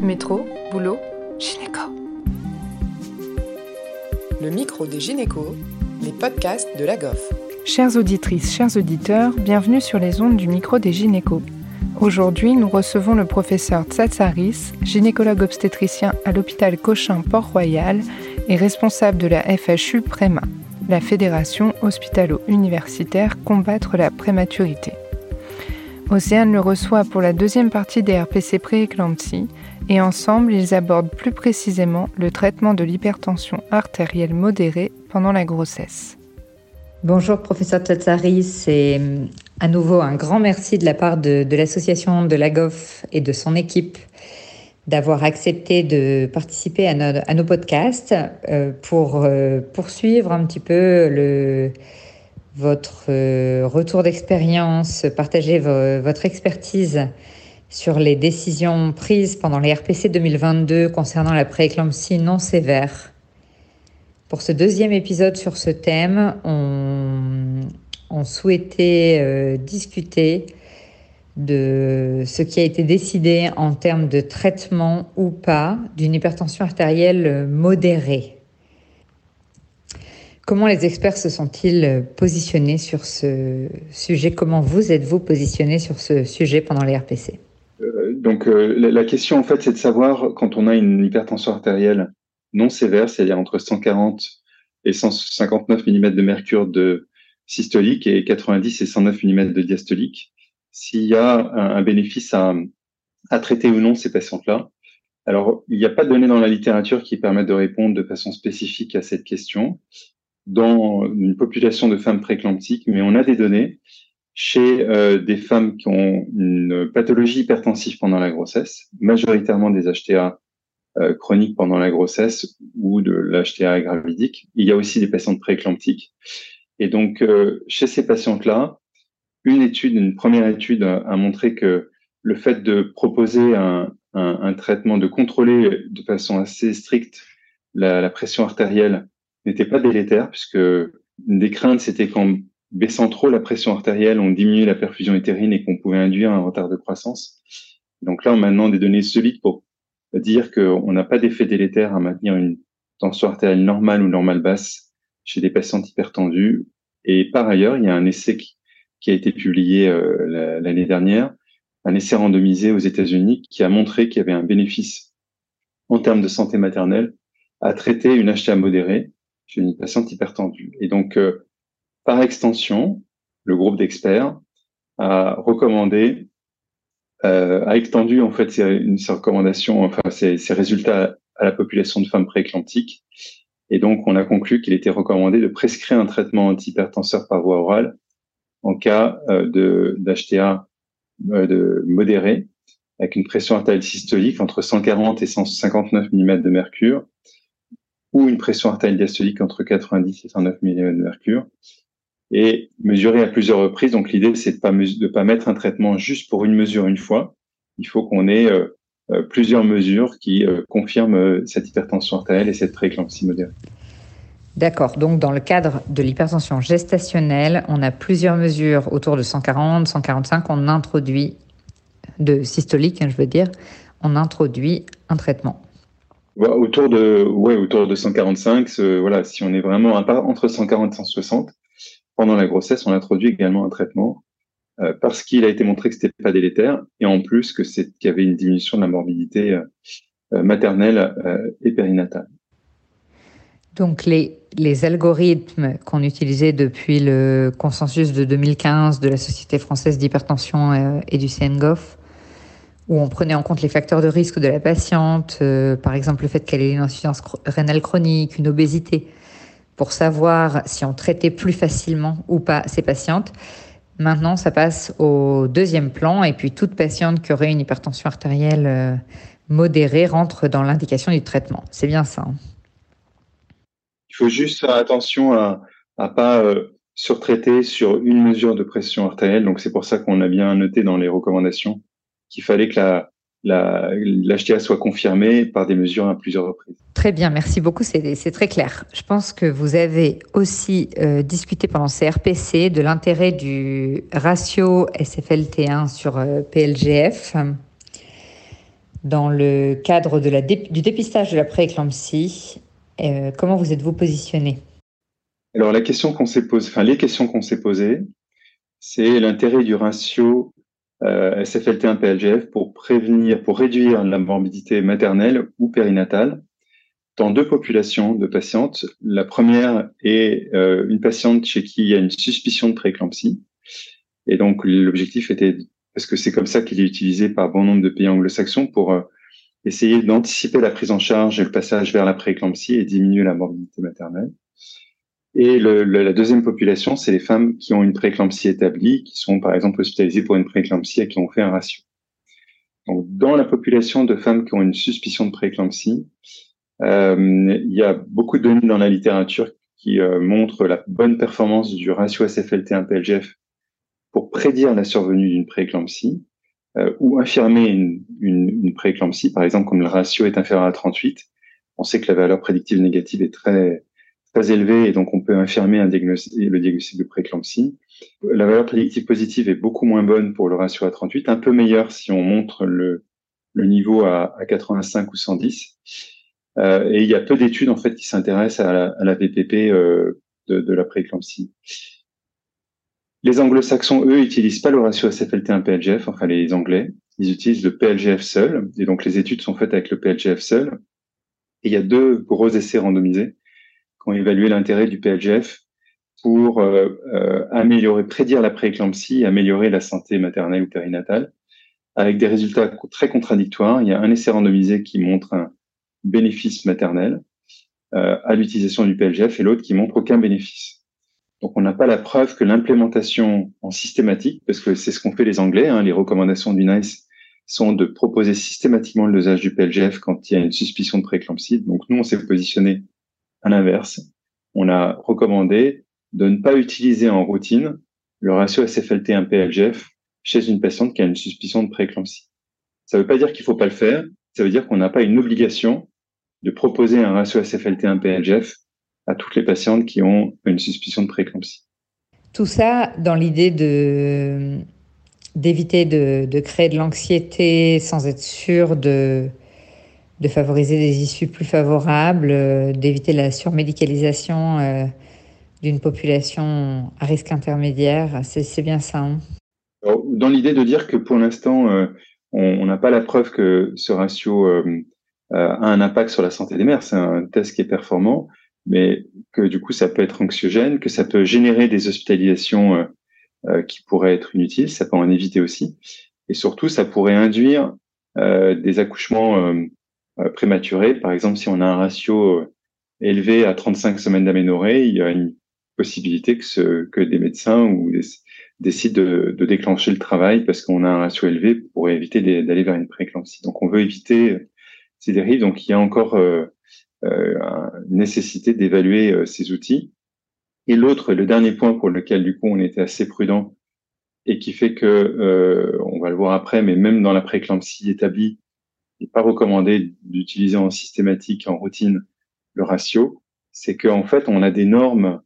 Métro, boulot, gynéco. Le micro des gynécos, les podcasts de la GOF. Chères auditrices, chers auditeurs, bienvenue sur les ondes du micro des gynécos. Aujourd'hui, nous recevons le professeur Tsatsaris, gynécologue obstétricien à l'hôpital Cochin Port-Royal et responsable de la FHU Préma, la Fédération hospitalo-universitaire combattre la prématurité. Océane le reçoit pour la deuxième partie des RPC pré-éclampsie et ensemble ils abordent plus précisément le traitement de l'hypertension artérielle modérée pendant la grossesse. Bonjour professeur Tsatsari, c'est euh, à nouveau un grand merci de la part de, l'association de la GOF et de son équipe d'avoir accepté de participer à, nos podcasts euh, pour euh, poursuivre un petit peu votre retour d'expérience, partager votre expertise sur les décisions prises pendant les RPC 2022 concernant la prééclampsie non sévère. Pour ce deuxième épisode sur ce thème, on, souhaitait euh, discuter de ce qui a été décidé en termes de traitement ou pas d'une hypertension artérielle modérée. Comment les experts se sont-ils positionnés sur ce sujet? Comment vous êtes-vous positionné sur ce sujet pendant les RPC Donc euh, la, question en fait c'est de savoir quand on a une hypertension artérielle non sévère, c'est-à-dire entre 140 et 159 mm de mercure de systolique et 90 et 109 mm de diastolique, s'il y a un, bénéfice à, à traiter ou non ces patientes-là. Alors, il n'y a pas de données dans la littérature qui permettent de répondre de façon spécifique à cette question dans une population de femmes préclamptiques, mais on a des données chez euh, des femmes qui ont une pathologie hypertensive pendant la grossesse, majoritairement des HTA euh, chroniques pendant la grossesse ou de l'HTA gravidique. Il y a aussi des patientes préclamptiques. Et donc, euh, chez ces patientes-là, une étude, une première étude a, montré que le fait de proposer un, un, un, traitement, de contrôler de façon assez stricte la, la pression artérielle n'était pas délétère, puisque une des craintes, c'était qu'en baissant trop la pression artérielle, on diminuait la perfusion utérine et qu'on pouvait induire un retard de croissance. Donc là, on a maintenant des données solides pour dire qu'on n'a pas d'effet délétère à maintenir une tension artérielle normale ou normale basse chez des patients hypertendus. Et par ailleurs, il y a un essai qui, a été publié euh, l'année dernière, un essai randomisé aux États-Unis qui a montré qu'il y avait un bénéfice en termes de santé maternelle à traiter une HTA modérée chez une patiente hypertendue. Et donc, euh, par extension, le groupe d'experts a recommandé, euh, a extendu en fait ses, recommandations, enfin ses, ses, résultats à la population de femmes prééclamptiques. Et donc, on a conclu qu'il était recommandé de prescrire un traitement antihypertenseur par voie orale en cas euh, de d'HTA euh, de modéré avec une pression artérielle systolique entre 140 et 159 mm de mercure ou une pression artérielle diastolique entre 90 et 109 mm de mercure et mesurer à plusieurs reprises. Donc l'idée, c'est de pas de pas mettre un traitement juste pour une mesure une fois. Il faut qu'on ait euh, euh, plusieurs mesures qui euh, confirment cette hypertension artérielle et cette prééclampsie modérée. D'accord. Donc, dans le cadre de l'hypertension gestationnelle, on a plusieurs mesures autour de 140, 145. On introduit de systolique, hein, je veux dire, on introduit un traitement autour de ouais autour de 145 voilà si on est vraiment entre 140 et 160 pendant la grossesse on introduit également un traitement euh, parce qu'il a été montré que c'était pas délétère et en plus que c'est qu'il y avait une diminution de la morbidité euh, euh, maternelle et périnatale. Donc les, les algorithmes qu'on utilisait depuis le consensus de 2015 de la Société française d'hypertension et du CNGOF où on prenait en compte les facteurs de risque de la patiente, par exemple le fait qu'elle ait une insuffisance rénale chronique, une obésité, pour savoir si on traitait plus facilement ou pas ces patientes. Maintenant, ça passe au deuxième plan et puis toute patiente qui aurait une hypertension artérielle euh, modérée rentre dans l'indication du traitement. C'est bien ça. Hein. Il faut juste faire attention à ne pas euh, surtraiter sur une mesure de pression artérielle. Donc c'est pour ça qu'on a bien noté dans les recommandations qu'il fallait que la, l'HTA soit confirmée par des mesures à plusieurs reprises. Très bien, merci beaucoup, c'est très clair. Je pense que vous avez aussi euh, discuté pendant ces RPC de l'intérêt du ratio SFLT1 sur euh, PLGF. dans le cadre de la du dépistage de la prééclampsie. Euh, comment vous êtes-vous positionné? Alors la question qu'on s'est posée, enfin les questions qu'on s'est posées, c'est l'intérêt du ratio euh, SFLT1-PLGF pour prévenir, pour réduire la morbidité maternelle ou périnatale dans deux populations de patientes. La première est euh, une patiente chez qui il y a une suspicion de prééclampsie. Et donc, l'objectif était, parce que c'est comme ça qu'il est utilisé par bon nombre de pays anglo-saxons pour euh, essayer d'anticiper la prise en charge et le passage vers la prééclampsie et diminuer la morbidité maternelle. Et le, la deuxième population, c'est les femmes qui ont une prééclampsie établie, qui sont par exemple hospitalisées pour une prééclampsie et qui ont fait un ratio. Donc, dans la population de femmes qui ont une suspicion de prééclampsie, euh, il y a beaucoup de données dans la littérature qui euh, montrent la bonne performance du ratio SFLT1-PLGF pour prédire la survenue d'une prééclampsie euh, ou infirmer une, une, une prééclampsie, par exemple comme le ratio est inférieur à 38. On sait que la valeur prédictive négative est très très élevée et donc on peut infirmer un diagnostic, le diagnostic de prééclampsie. La valeur prédictive positive est beaucoup moins bonne pour le ratio à 38, un peu meilleure si on montre le, le niveau à, à 85 ou 110. Euh, et il y a peu d'études en fait qui s'intéressent à la, à la VPP euh, de, de, la prééclampsie. Les anglo-saxons, eux, utilisent pas le ratio SFLT1-PLGF, enfin les anglais. Ils utilisent le PLGF seul. Et donc les études sont faites avec le PLGF seul. Et il y a deux gros essais randomisés qui ont évalué l'intérêt du PLGF pour euh, euh, améliorer, prédire la prééclampsie, améliorer la santé maternelle ou périnatale, avec des résultats très contradictoires. Il y a un essai randomisé qui montre un, bénéfice maternel euh, à l'utilisation du PLGF et l'autre qui montre aucun bénéfice. Donc on n'a pas la preuve que l'implémentation en systématique, parce que c'est ce qu'ont fait les Anglais, hein, les recommandations du NICE sont de proposer systématiquement le dosage du PLGF quand il y a une suspicion de prééclampsie. Donc nous, on s'est positionné à l'inverse. On a recommandé de ne pas utiliser en routine le ratio SFLT1-PLGF chez une patiente qui a une suspicion de prééclampsie. Ça ne veut pas dire qu'il faut pas le faire, ça veut dire qu'on n'a pas une obligation de proposer un ratio SFLT1-PLGF à toutes les patientes qui ont une suspicion de prééclampsie. Tout ça dans l'idée d'éviter de, créer de l'anxiété sans être sûr de, de favoriser des issues plus favorables, euh, d'éviter la surmédicalisation euh, d'une population à risque intermédiaire. C'est bien ça. Hein dans l'idée de dire que pour l'instant, euh, on n'a pas la preuve que ce ratio euh, a un impact sur la santé des mères. C'est un test qui est performant, mais que du coup, ça peut être anxiogène, que ça peut générer des hospitalisations qui pourraient être inutiles. Ça peut en éviter aussi. Et surtout, ça pourrait induire des accouchements prématurés. Par exemple, si on a un ratio élevé à 35 semaines d'aménorrhée, il y a une possibilité que, des médecins ou décident de, déclencher le travail parce qu'on a un ratio élevé pour éviter d'aller vers une prééclampsie. Donc, on veut éviter ces dérives. Donc, il y a encore euh, euh, une nécessité d'évaluer euh, ces outils. Et l'autre, le dernier point pour lequel du coup on était assez prudent et qui fait que, on va le voir après, mais même dans la prééclampsie établie, n'est pas recommandé d'utiliser en systématique, en routine, le ratio, c'est qu'en fait, on a des normes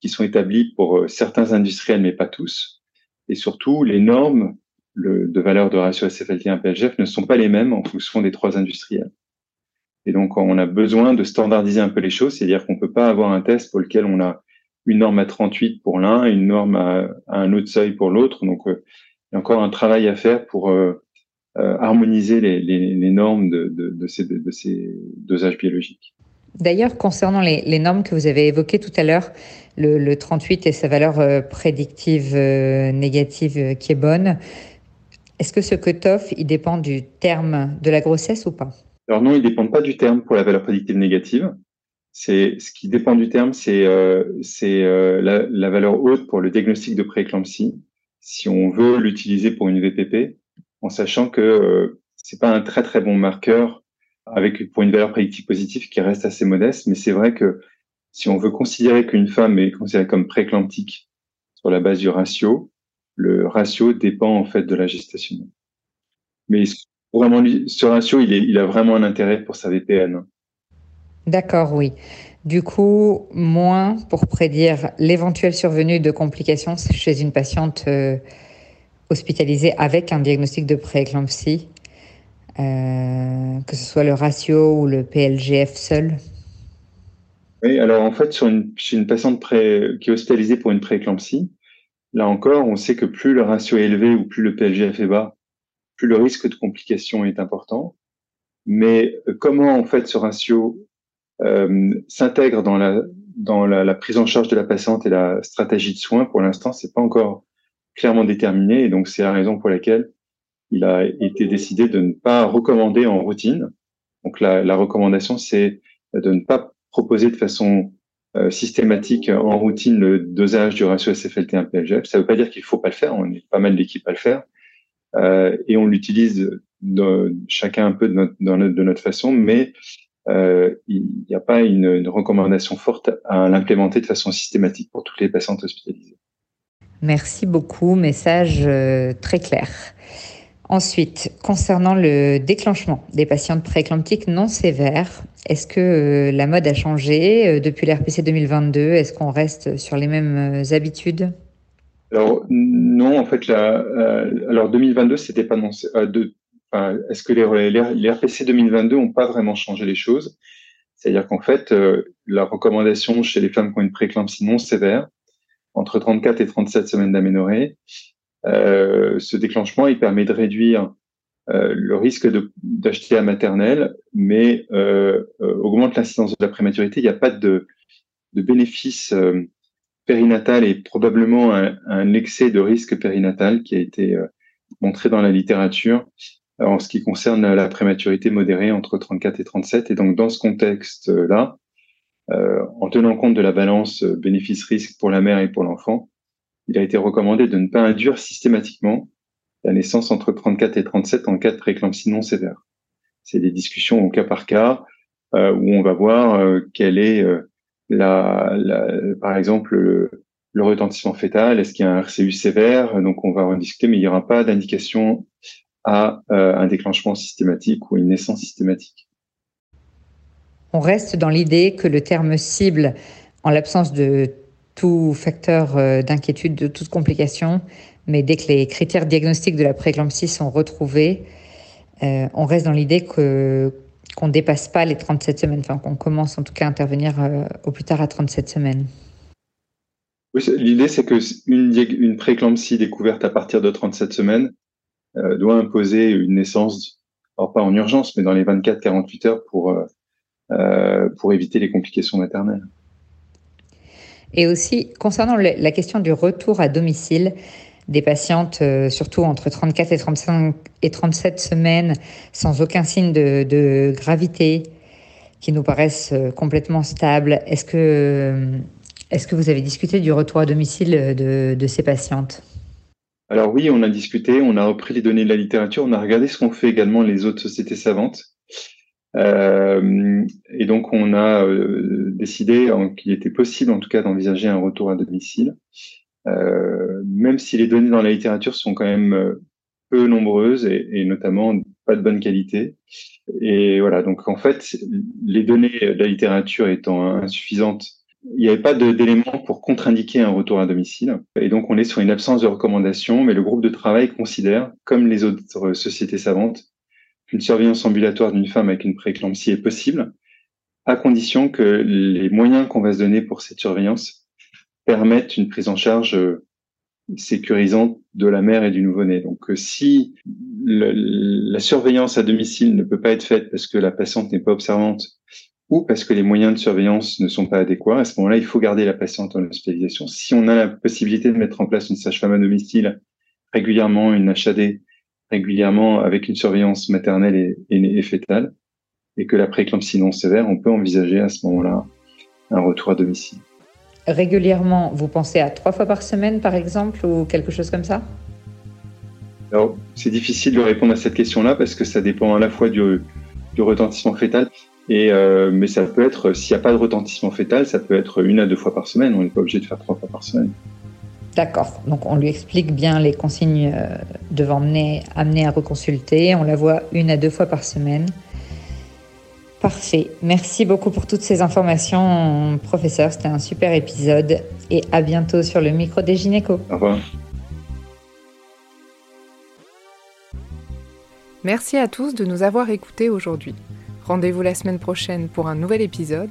qui sont établies pour certains industriels, mais pas tous. Et surtout, les normes de valeur de ratio SFLT1-PLGF ne sont pas les mêmes en fonction des trois industriels. Et donc, on a besoin de standardiser un peu les choses, c'est-à-dire qu'on peut pas avoir un test pour lequel on a une norme à 38 pour l'un, une norme à, un autre seuil pour l'autre. Donc, euh, il y a encore un travail à faire pour euh, euh, harmoniser les, les, les normes de, de, de, ces, de, ces, dosages biologiques. D'ailleurs, concernant les, les, normes que vous avez évoquées tout à l'heure, le, le, 38 et sa valeur prédictive négative qui est bonne, est-ce que ce cutoff, il dépend du terme de la grossesse ou pas? Alors non, il ne dépend pas du terme pour la valeur prédictive négative. C'est ce qui dépend du terme, c'est euh, euh, la, la, valeur haute pour le diagnostic de prééclampsie. Si on veut l'utiliser pour une VPP, en sachant que euh, c'est pas un très très bon marqueur avec pour une valeur prédictive positive qui reste assez modeste, mais c'est vrai que si on veut considérer qu'une femme est considérée comme prééclamptique sur la base du ratio, le ratio dépend en fait de la gestation. Mais vraiment, ce ratio, il a vraiment un intérêt pour sa VPN. D'accord, oui. Du coup, moins pour prédire l'éventuelle survenue de complications chez une patiente euh, hospitalisée avec un diagnostic de prééclampsie, que ce soit le ratio ou le PLGF seul Oui, alors en fait, sur une, chez une patiente qui est hospitalisée pour une prééclampsie, là encore, on sait que plus le ratio est élevé ou plus le PLGF est bas, plus le risque de complication est important. Mais comment en fait ce ratio euh, s'intègre dans la dans la, la, prise en charge de la patiente et la stratégie de soins, pour l'instant, c'est pas encore clairement déterminé. Et donc, c'est la raison pour laquelle il a été décidé de ne pas recommander en routine. Donc, la, la recommandation, c'est de ne pas proposer de façon euh, systématique en routine le dosage du ratio SFLT1-PLGF. Ça ne veut pas dire qu'il faut pas le faire. On est pas mal d'équipes à le faire. Euh, et on l'utilise chacun un peu de notre, de notre façon, mais euh, il n'y a pas une, une, recommandation forte à l'implémenter de façon systématique pour toutes les patientes hospitalisées. Merci beaucoup, message euh, très clair. Ensuite, concernant le déclenchement des patientes prééclamptiques non sévères, est-ce que euh, la mode a changé euh, depuis l'RPC 2022 Est-ce qu'on reste sur les mêmes habitudes? Alors non, en fait, la, alors 2022, c'était pas non, est-ce que les, RPC 2022 n'ont pas vraiment changé les choses? C'est-à-dire qu'en fait, la recommandation chez les femmes qui ont une préclampsie non sévère, entre 34 et 37 semaines d'aménorrhée, euh, ce déclenchement, il permet de réduire euh, le risque d'acheter à maternelle, mais augmente l'incidence de la prématurité. Il n'y a pas de, de bénéfice périnatal et probablement un, un, excès de risque périnatal qui a été montré dans la littérature en ce qui concerne la prématurité modérée entre 34 et 37. Et donc, dans ce contexte-là, euh, en tenant compte de la balance bénéfice-risque pour la mère et pour l'enfant, il a été recommandé de ne pas induire systématiquement la naissance entre 34 et 37 en cas de préclampsie non sévère. C'est des discussions au cas par cas euh, où on va voir euh, quelle est euh, la, par exemple, le, retentissement fœtal, est-ce qu'il y a un RCU sévère Donc, on va en discuter, mais il n'y aura pas d'indication à euh, un déclenchement systématique ou une naissance systématique. On reste dans l'idée que le terme cible, en l'absence de tout facteur euh, d'inquiétude, de toute complication, mais dès que les critères diagnostiques de la prééclampsie sont retrouvés, euh, on reste dans l'idée qu'on ne dépasse pas les 37 semaines, enfin qu'on commence en tout cas à intervenir au plus tard à 37 semaines. L'idée c'est que une, une prééclampsie découverte à partir de 37 semaines euh, doit imposer une naissance, alors pas en urgence, mais dans les 24-48 heures pour, euh, euh, pour éviter les complications maternelles. Et aussi, concernant la question du retour à domicile des patientes, surtout entre 34 et 35 et 37 semaines, sans aucun signe de, de gravité, qui nous paraissent complètement stables, est-ce que, est-ce que vous avez discuté du retour à domicile de, de ces patientes? Alors oui, on a discuté, on a repris les données de la littérature, on a regardé ce qu'ont fait également les autres sociétés savantes. Euh, et donc on a euh, décidé qu'il était possible en tout cas d'envisager un retour à domicile, euh, même si les données dans la littérature sont quand même peu nombreuses et, et, notamment pas de bonne qualité. Et voilà, donc en fait, les données de la littérature étant insuffisantes il n'y avait pas d'éléments pour contre-indiquer un retour à domicile. Et donc, on est sur une absence de recommandation, mais le groupe de travail considère, comme les autres sociétés savantes, qu'une surveillance ambulatoire d'une femme avec une prééclampsie est possible, à condition que les moyens qu'on va se donner pour cette surveillance permettent une prise en charge sécurisante de la mère et du nouveau-né. Donc, euh, si la surveillance à domicile ne peut pas être faite parce que la patiente n'est pas observante ou parce que les moyens de surveillance ne sont pas adéquats. À ce moment-là, il faut garder la patiente en hospitalisation. Si on a la possibilité de mettre en place une sage-femme à domicile régulièrement, une HAD régulièrement avec une surveillance maternelle et, et, et fétale, et que la prééclampsie non sévère, on peut envisager à ce moment-là un retour à domicile. Régulièrement, vous pensez à trois fois par semaine, par exemple, ou quelque chose comme ça? Alors, c'est difficile de répondre à cette question-là parce que ça dépend à la fois du, du retentissement fœtal et euh, mais ça peut être, s'il n'y a pas de retentissement fœtal, ça peut être une à deux fois par semaine. On n'est pas obligé de faire trois fois par semaine. D'accord. Donc on lui explique bien les consignes euh, devant amener, amener à reconsulter. On la voit une à deux fois par semaine. Parfait. Merci beaucoup pour toutes ces informations, professeur. C'était un super épisode. Et à bientôt sur le micro des gynécos. Au revoir. Merci à tous de nous avoir écoutés aujourd'hui. Rendez-vous la semaine prochaine pour un nouvel épisode.